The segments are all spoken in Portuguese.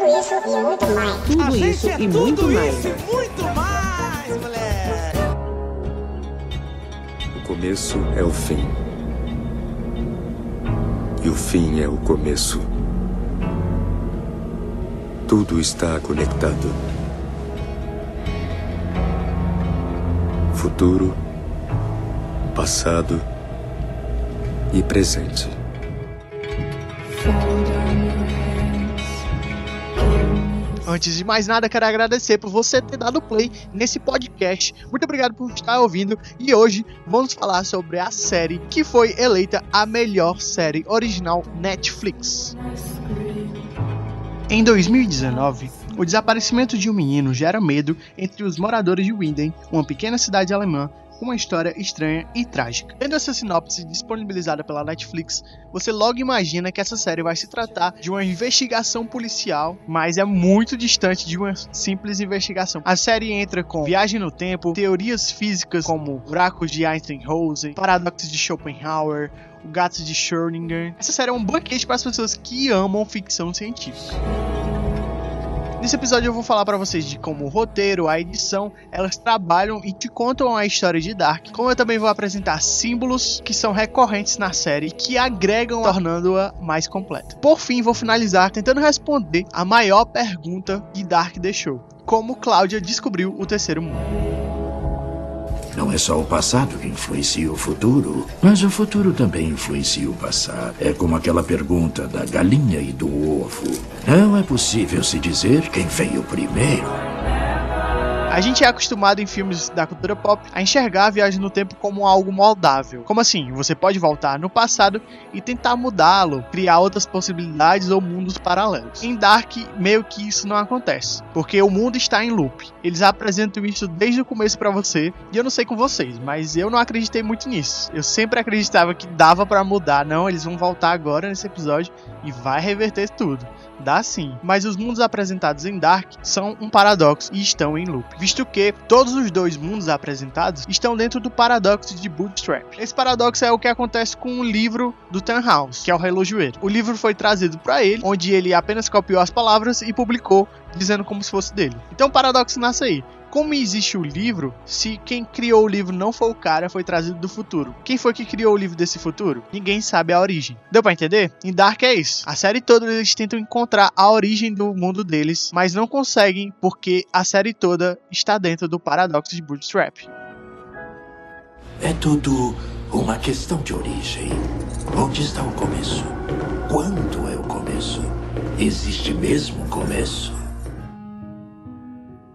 tudo isso e muito mais. Tudo isso é e muito tudo mais. isso e muito mais, moleque. O começo é o fim. E o fim é o começo. Tudo está conectado. Futuro, passado e presente. Antes de mais nada, quero agradecer por você ter dado play nesse podcast. Muito obrigado por estar ouvindo. E hoje vamos falar sobre a série que foi eleita a melhor série original Netflix. Em 2019, o desaparecimento de um menino gera medo entre os moradores de Winden, uma pequena cidade alemã com uma história estranha e trágica. Tendo essa sinopse disponibilizada pela Netflix, você logo imagina que essa série vai se tratar de uma investigação policial, mas é muito distante de uma simples investigação. A série entra com viagem no tempo, teorias físicas como buracos de Einstein-Rosen, paradoxos de Schopenhauer, o gato de Schrödinger. Essa série é um banquete para as pessoas que amam ficção científica. Nesse episódio eu vou falar para vocês de como o roteiro, a edição, elas trabalham e te contam a história de Dark. Como eu também vou apresentar símbolos que são recorrentes na série que agregam, tornando-a mais completa. Por fim, vou finalizar tentando responder a maior pergunta que Dark deixou: como Cláudia descobriu o terceiro mundo. Não é só o passado que influencia o futuro, mas o futuro também influencia o passado. É como aquela pergunta da galinha e do ovo. Não é possível se dizer quem veio primeiro. A gente é acostumado em filmes da cultura pop a enxergar a viagem no tempo como algo moldável. Como assim? Você pode voltar no passado e tentar mudá-lo, criar outras possibilidades ou mundos paralelos. Em Dark, meio que isso não acontece, porque o mundo está em loop. Eles apresentam isso desde o começo para você, e eu não sei com vocês, mas eu não acreditei muito nisso. Eu sempre acreditava que dava para mudar, não, eles vão voltar agora nesse episódio e vai reverter tudo. Dá sim, mas os mundos apresentados em Dark são um paradoxo e estão em loop, visto que todos os dois mundos apresentados estão dentro do paradoxo de Bootstrap. Esse paradoxo é o que acontece com o livro do Tannhaus, que é o relojoeiro. O livro foi trazido para ele, onde ele apenas copiou as palavras e publicou, dizendo como se fosse dele. Então o paradoxo nasce aí. Como existe o livro, se quem criou o livro não foi o cara, foi trazido do futuro. Quem foi que criou o livro desse futuro? Ninguém sabe a origem. Deu pra entender? Em Dark é isso. A série toda eles tentam encontrar a origem do mundo deles, mas não conseguem porque a série toda está dentro do paradoxo de Bootstrap. É tudo uma questão de origem. Onde está o começo? Quando é o começo? Existe mesmo começo?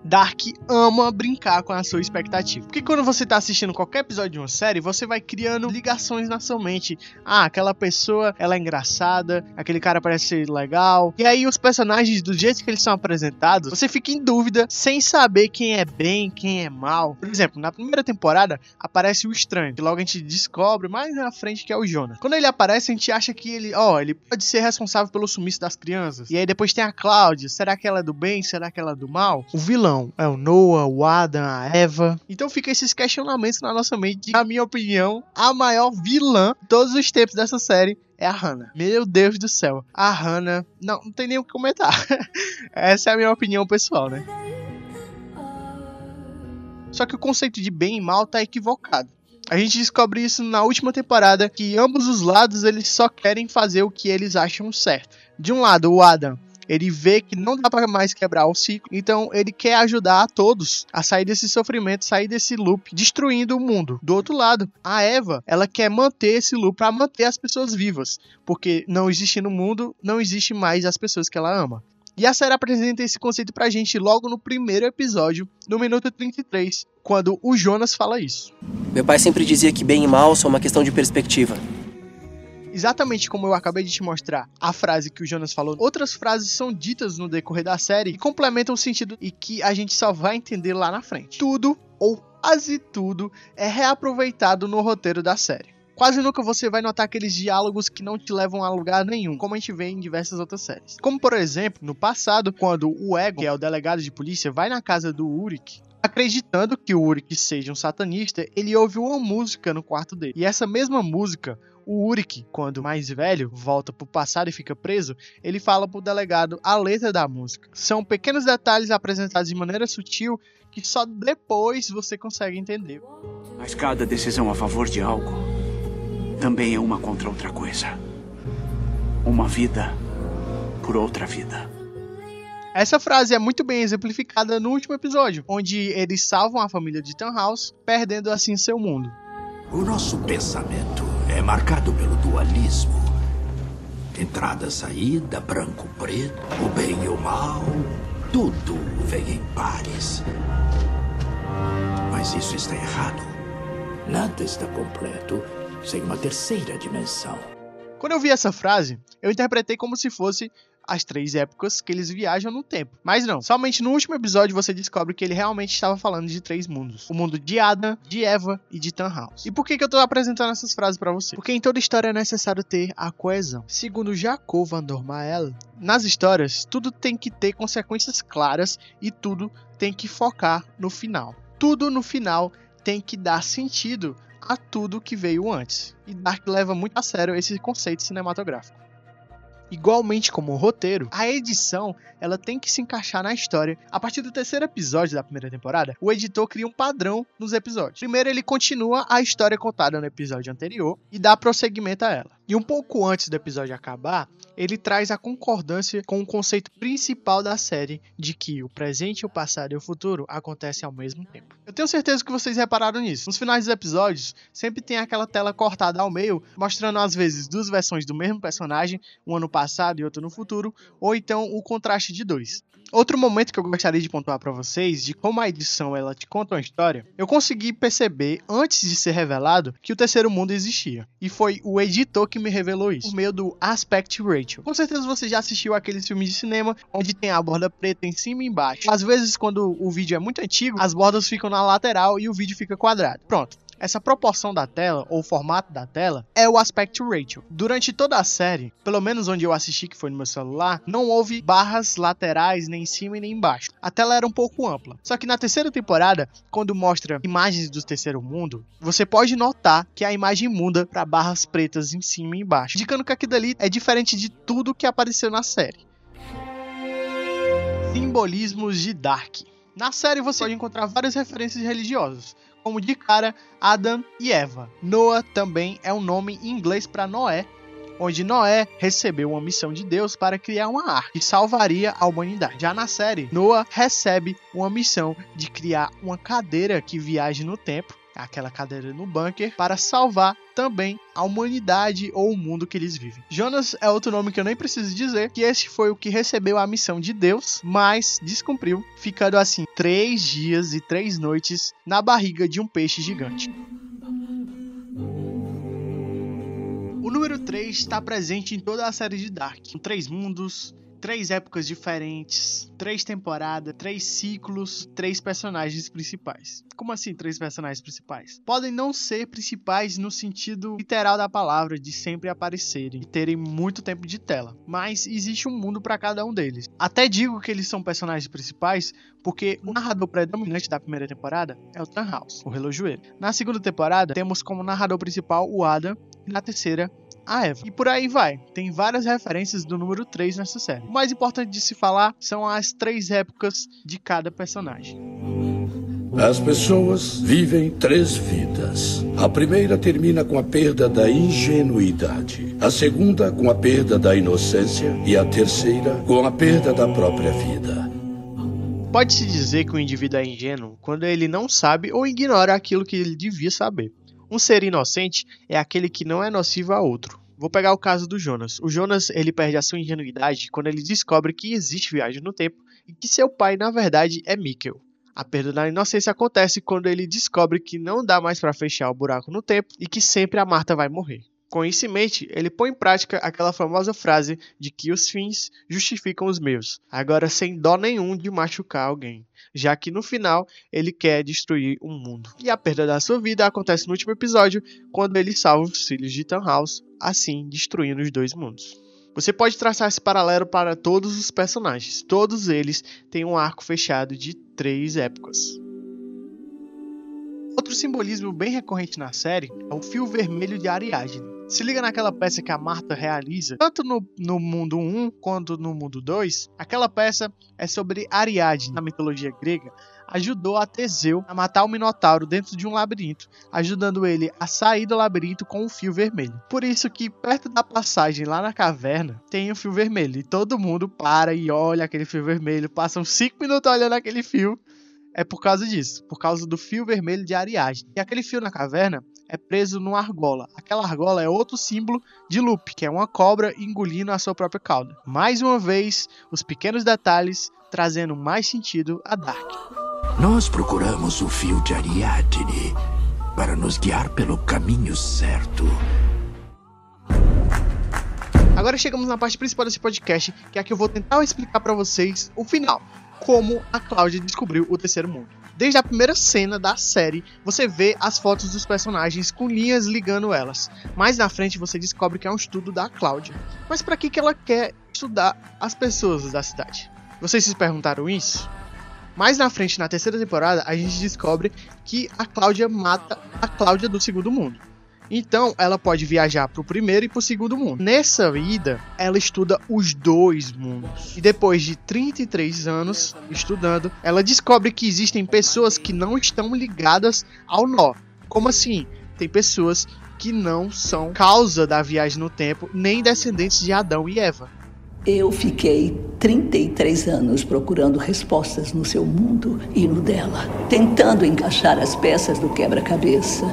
Dark ama brincar com a sua expectativa. Porque quando você tá assistindo qualquer episódio de uma série, você vai criando ligações na sua mente. Ah, aquela pessoa, ela é engraçada, aquele cara parece ser legal. E aí os personagens, do jeito que eles são apresentados, você fica em dúvida sem saber quem é bem, quem é mal. Por exemplo, na primeira temporada aparece o estranho, que logo a gente descobre mais na frente que é o Jonah. Quando ele aparece, a gente acha que ele, ó, ele pode ser responsável pelo sumiço das crianças. E aí depois tem a Cláudia, será que ela é do bem, será que ela é do mal? O vilão é o Noah, o Adam, a Eva. Então fica esses questionamentos na nossa mente. Na minha opinião, a maior vilã de todos os tempos dessa série é a Hannah. Meu Deus do céu. A Hannah. Não, não tem nem o que comentar. Essa é a minha opinião pessoal, né? Só que o conceito de bem e mal tá equivocado. A gente descobre isso na última temporada que ambos os lados eles só querem fazer o que eles acham certo. De um lado, o Adam ele vê que não dá para mais quebrar o ciclo, então ele quer ajudar a todos a sair desse sofrimento, sair desse loop, destruindo o mundo. Do outro lado, a Eva, ela quer manter esse loop para manter as pessoas vivas, porque não existe no mundo, não existe mais as pessoas que ela ama. E a série apresenta esse conceito pra gente logo no primeiro episódio, no minuto 33, quando o Jonas fala isso. Meu pai sempre dizia que bem e mal são uma questão de perspectiva. Exatamente como eu acabei de te mostrar a frase que o Jonas falou, outras frases são ditas no decorrer da série e complementam o sentido e que a gente só vai entender lá na frente. Tudo, ou quase tudo, é reaproveitado no roteiro da série. Quase nunca você vai notar aqueles diálogos que não te levam a lugar nenhum, como a gente vê em diversas outras séries. Como por exemplo, no passado, quando o Ego, que é o delegado de polícia, vai na casa do Uric acreditando que o Uric seja um satanista, ele ouve uma música no quarto dele. E essa mesma música O Uric, quando mais velho, volta pro passado e fica preso, ele fala pro delegado a letra da música. São pequenos detalhes apresentados de maneira sutil que só depois você consegue entender. Mas cada decisão a favor de algo também é uma contra outra coisa. Uma vida por outra vida. Essa frase é muito bem exemplificada no último episódio, onde eles salvam a família de Tannhaus, perdendo assim seu mundo. O nosso pensamento é marcado pelo dualismo. Entrada, saída, branco, preto, o bem e o mal. Tudo vem em pares. Mas isso está errado. Nada está completo sem uma terceira dimensão. Quando eu vi essa frase, eu interpretei como se fosse as três épocas que eles viajam no tempo. Mas não, somente no último episódio você descobre que ele realmente estava falando de três mundos: o mundo de Adam, de Eva e de Tannhaus. E por que, que eu tô apresentando essas frases para você? Porque em toda história é necessário ter a coesão. Segundo Jacob van Dormael, nas histórias tudo tem que ter consequências claras e tudo tem que focar no final. Tudo no final tem que dar sentido a tudo que veio antes. E Dark leva muito a sério esse conceito cinematográfico. Igualmente como o roteiro, a edição ela tem que se encaixar na história. A partir do terceiro episódio da primeira temporada, o editor cria um padrão nos episódios. Primeiro, ele continua a história contada no episódio anterior e dá prosseguimento a ela. E um pouco antes do episódio acabar, ele traz a concordância com o conceito principal da série de que o presente, o passado e o futuro acontecem ao mesmo tempo. Eu tenho certeza que vocês repararam nisso. Nos finais dos episódios, sempre tem aquela tela cortada ao meio, mostrando às vezes duas versões do mesmo personagem, um ano passado e outro no futuro, ou então o contraste de dois. Outro momento que eu gostaria de pontuar para vocês de como a edição ela te conta uma história, eu consegui perceber antes de ser revelado que o terceiro mundo existia. E foi o editor que me revelou isso, por meio do Aspect Ratio. Com certeza você já assistiu aqueles filmes de cinema onde tem a borda preta em cima e embaixo. Às vezes quando o vídeo é muito antigo, as bordas ficam na lateral e o vídeo fica quadrado. Pronto. Essa proporção da tela, ou formato da tela, é o aspect ratio. Durante toda a série, pelo menos onde eu assisti, que foi no meu celular, não houve barras laterais nem em cima e nem embaixo. A tela era um pouco ampla. Só que na terceira temporada, quando mostra imagens do terceiro mundo, você pode notar que a imagem muda para barras pretas em cima e embaixo, indicando que aquilo ali é diferente de tudo que apareceu na série. Simbolismos de Dark. Na série você pode encontrar várias referências religiosas, como de cara Adam e Eva. Noah também é um nome em inglês para Noé, onde Noé recebeu uma missão de Deus para criar uma arca que salvaria a humanidade. Já na série, Noah recebe uma missão de criar uma cadeira que viaje no tempo aquela cadeira no bunker, para salvar também a humanidade ou o mundo que eles vivem. Jonas é outro nome que eu nem preciso dizer, que esse foi o que recebeu a missão de Deus, mas descumpriu, ficando assim três dias e três noites na barriga de um peixe gigante. O número 3 está presente em toda a série de Dark, com três mundos, três épocas diferentes, três temporadas, três ciclos, três personagens principais. Como assim três personagens principais? Podem não ser principais no sentido literal da palavra, de sempre aparecerem e terem muito tempo de tela, mas existe um mundo para cada um deles. Até digo que eles são personagens principais porque o narrador predominante da primeira temporada é o Tannhaus, o relojoeiro. Na segunda temporada, temos como narrador principal o Adam e na terceira a Eva. E por aí vai. Tem várias referências do número 3 nessa série. O mais importante de se falar são as três épocas de cada personagem. As pessoas vivem três vidas. A primeira termina com a perda da ingenuidade, a segunda com a perda da inocência e a terceira com a perda da própria vida. Pode-se dizer que o indivíduo é ingênuo quando ele não sabe ou ignora aquilo que ele devia saber. Um ser inocente é aquele que não é nocivo a outro. Vou pegar o caso do Jonas. O Jonas ele perde a sua ingenuidade quando ele descobre que existe viagem no tempo e que seu pai na verdade é Mikkel. A perda da inocência acontece quando ele descobre que não dá mais para fechar o buraco no tempo e que sempre a Marta vai morrer. Com isso em mente, ele põe em prática aquela famosa frase de que os fins justificam os meios, agora sem dó nenhum de machucar alguém, já que no final ele quer destruir o um mundo. E a perda da sua vida acontece no último episódio, quando ele salva os filhos de Tannhaus, assim destruindo os dois mundos. Você pode traçar esse paralelo para todos os personagens, todos eles têm um arco fechado de três épocas. Outro simbolismo bem recorrente na série é o fio vermelho de Ariadne. Se liga naquela peça que a Marta realiza, tanto no, no mundo 1 quanto no mundo 2. Aquela peça é sobre Ariadne, na mitologia grega, ajudou a Teseu a matar o Minotauro dentro de um labirinto, ajudando ele a sair do labirinto com um fio vermelho. Por isso que perto da passagem lá na caverna tem um fio vermelho e todo mundo para e olha aquele fio vermelho, passam 5 minutos olhando aquele fio. É por causa disso, por causa do fio vermelho de Ariadne. E aquele fio na caverna é preso numa argola. Aquela argola é outro símbolo de Lupe, que é uma cobra engolindo a sua própria cauda. Mais uma vez, os pequenos detalhes trazendo mais sentido a Dark. Nós procuramos o fio de Ariadne para nos guiar pelo caminho certo. Agora chegamos na parte principal desse podcast, que é a que eu vou tentar explicar para vocês o final, como a Cláudia descobriu o terceiro mundo. Desde a primeira cena da série, você vê as fotos dos personagens com linhas ligando elas. Mais na frente você descobre que é um estudo da Cláudia. Mas para que, que ela quer estudar as pessoas da cidade? Vocês se perguntaram isso? Mais na frente, na terceira temporada, a gente descobre que a Cláudia mata a Cláudia do segundo mundo. Então, ela pode viajar para o primeiro e para o segundo mundo. Nessa ida, ela estuda os dois mundos. E depois de 33 anos estudando, ela descobre que existem pessoas que não estão ligadas ao nó. Como assim? Tem pessoas que não são causa da viagem no tempo, nem descendentes de Adão e Eva. Eu fiquei 33 anos procurando respostas no seu mundo e no dela, tentando encaixar as peças do quebra-cabeça,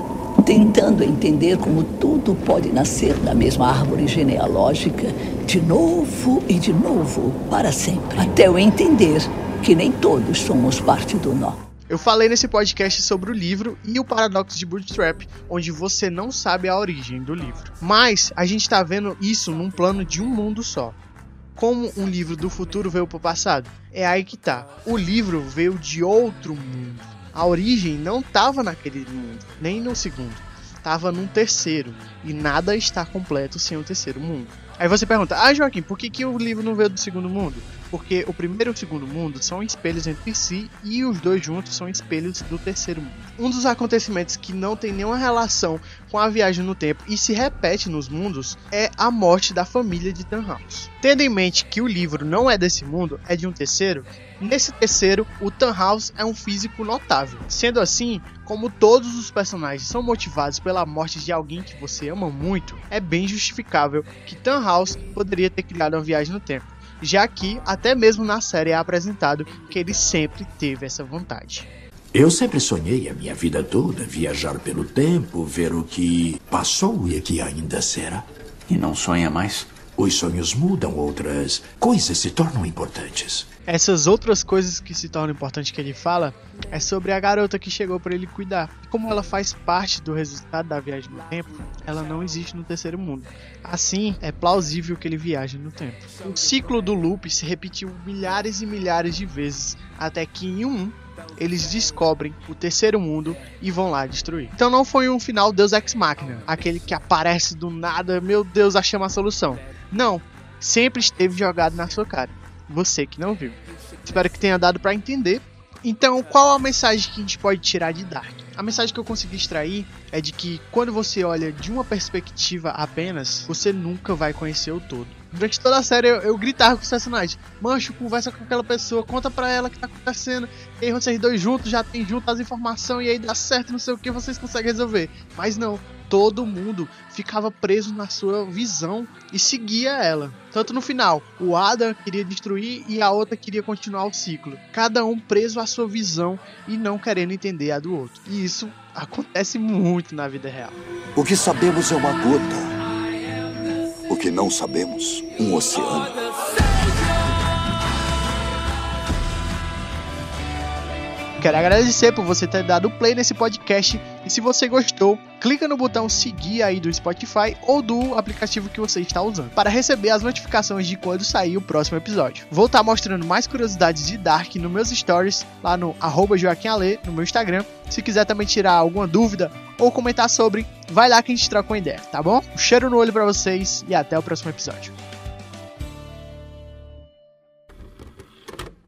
tentando entender como tudo pode nascer da mesma árvore genealógica, de novo e de novo, para sempre, até eu entender que nem todos somos parte do nó. Eu falei nesse podcast sobre o livro e o paradoxo de Bootstrap, onde você não sabe a origem do livro. Mas a gente está vendo isso num plano de um mundo só como um livro do futuro veio para o passado? É aí que tá. O livro veio de outro mundo. A origem não estava naquele mundo, nem no segundo. Estava num terceiro. E nada está completo sem o terceiro mundo. Aí você pergunta, ah Joaquim, por que, que o livro não veio do segundo mundo? Porque o primeiro e o segundo mundo são espelhos entre si e os dois juntos são espelhos do terceiro mundo. Um dos acontecimentos que não tem nenhuma relação com a viagem no tempo e se repete nos mundos é a morte da família de Tannhaus. Tendo em mente que o livro não é desse mundo, é de um terceiro, nesse terceiro o Tannhaus é um físico notável. Sendo assim, como todos os personagens são motivados pela morte de alguém que você ama muito, é bem justificável que Tannhaus poderia ter criado uma viagem no tempo já que até mesmo na série é apresentado que ele sempre teve essa vontade. Eu sempre sonhei a minha vida toda viajar pelo tempo, ver o que passou e o que ainda será. E não sonha mais? Os sonhos mudam, outras coisas se tornam importantes. Essas outras coisas que se tornam importantes que ele fala é sobre a garota que chegou para ele cuidar. Como ela faz parte do resultado da viagem no tempo, ela não existe no terceiro mundo. Assim, é plausível que ele viaje no tempo. O ciclo do loop se repetiu milhares e milhares de vezes, até que em um eles descobrem o terceiro mundo e vão lá destruir. Então não foi um final Deus Ex Machina, aquele que aparece do nada, meu Deus, achamos a solução. Não, sempre esteve jogado na sua cara. Você que não viu. Espero que tenha dado para entender. Então, qual a mensagem que a gente pode tirar de Dark? A mensagem que eu consegui extrair é de que quando você olha de uma perspectiva apenas, você nunca vai conhecer o todo. Durante toda a série eu, eu gritava com os personagens: Mancho, conversa com aquela pessoa, conta pra ela o que tá acontecendo. E aí vocês dois juntos já tem junto as informações e aí dá certo, não sei o que, vocês conseguem resolver. Mas não, todo mundo ficava preso na sua visão e seguia ela. Tanto no final, o Adam queria destruir e a outra queria continuar o ciclo. Cada um preso à sua visão e não querendo entender a do outro. E isso acontece muito na vida real. O que sabemos é uma gota. O que não sabemos, um oceano. Quero agradecer por você ter dado play nesse podcast e se você gostou, clica no botão seguir aí do Spotify ou do aplicativo que você está usando para receber as notificações de quando sair o próximo episódio. Vou estar mostrando mais curiosidades de Dark nos meus stories lá no @joaquimale no meu Instagram. Se quiser também tirar alguma dúvida ou comentar sobre, vai lá que a gente troca uma ideia, tá bom? Um cheiro no olho para vocês e até o próximo episódio.